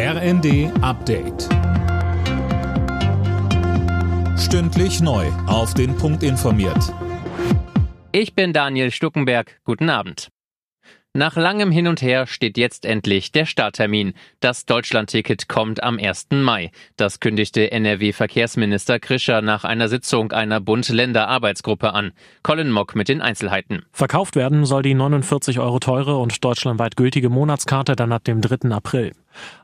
RND Update. Stündlich neu. Auf den Punkt informiert. Ich bin Daniel Stuckenberg. Guten Abend. Nach langem Hin und Her steht jetzt endlich der Starttermin. Das Deutschlandticket kommt am 1. Mai. Das kündigte NRW-Verkehrsminister Krischer nach einer Sitzung einer Bund-Länder-Arbeitsgruppe an. Colin Mock mit den Einzelheiten. Verkauft werden soll die 49 Euro teure und deutschlandweit gültige Monatskarte dann ab dem 3. April.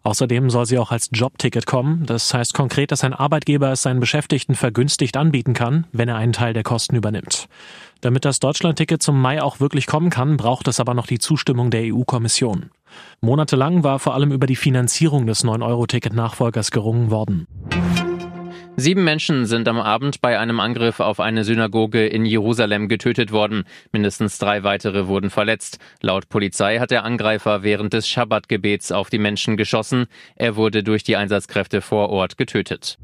Außerdem soll sie auch als Jobticket kommen. Das heißt konkret, dass ein Arbeitgeber es seinen Beschäftigten vergünstigt anbieten kann, wenn er einen Teil der Kosten übernimmt. Damit das Deutschlandticket zum Mai auch wirklich kommen kann, braucht es aber noch die Zustimmung der EU-Kommission. Monatelang war vor allem über die Finanzierung des 9-Euro-Ticket-Nachfolgers gerungen worden. Sieben Menschen sind am Abend bei einem Angriff auf eine Synagoge in Jerusalem getötet worden. Mindestens drei weitere wurden verletzt. Laut Polizei hat der Angreifer während des Schabbatgebets auf die Menschen geschossen. Er wurde durch die Einsatzkräfte vor Ort getötet.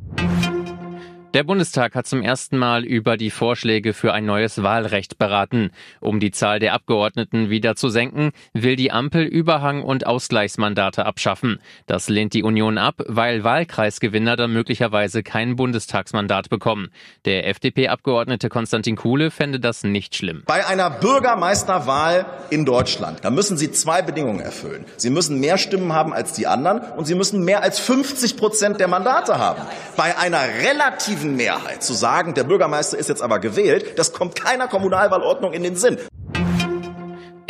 Der Bundestag hat zum ersten Mal über die Vorschläge für ein neues Wahlrecht beraten. Um die Zahl der Abgeordneten wieder zu senken, will die Ampel Überhang- und Ausgleichsmandate abschaffen. Das lehnt die Union ab, weil Wahlkreisgewinner dann möglicherweise kein Bundestagsmandat bekommen. Der FDP-Abgeordnete Konstantin Kuhle fände das nicht schlimm. Bei einer Bürgermeisterwahl in Deutschland, da müssen Sie zwei Bedingungen erfüllen. Sie müssen mehr Stimmen haben als die anderen und Sie müssen mehr als 50 Prozent der Mandate haben. Bei einer relativen relativen Mehrheit zu sagen, der Bürgermeister ist jetzt aber gewählt, das kommt keiner Kommunalwahlordnung in den Sinn.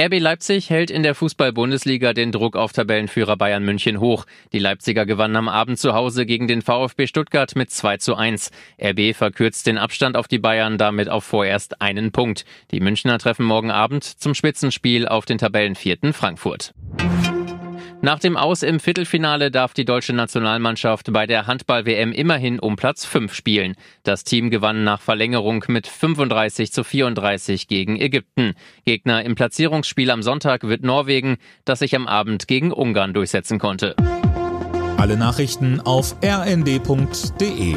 RB Leipzig hält in der Fußball-Bundesliga den Druck auf Tabellenführer Bayern München hoch. Die Leipziger gewannen am Abend zu Hause gegen den VfB Stuttgart mit 2 zu 1. RB verkürzt den Abstand auf die Bayern damit auf vorerst einen Punkt. Die Münchner treffen morgen Abend zum Spitzenspiel auf den Tabellenvierten Frankfurt. Nach dem Aus im Viertelfinale darf die deutsche Nationalmannschaft bei der Handball-WM immerhin um Platz 5 spielen. Das Team gewann nach Verlängerung mit 35 zu 34 gegen Ägypten. Gegner im Platzierungsspiel am Sonntag wird Norwegen, das sich am Abend gegen Ungarn durchsetzen konnte. Alle Nachrichten auf rnd.de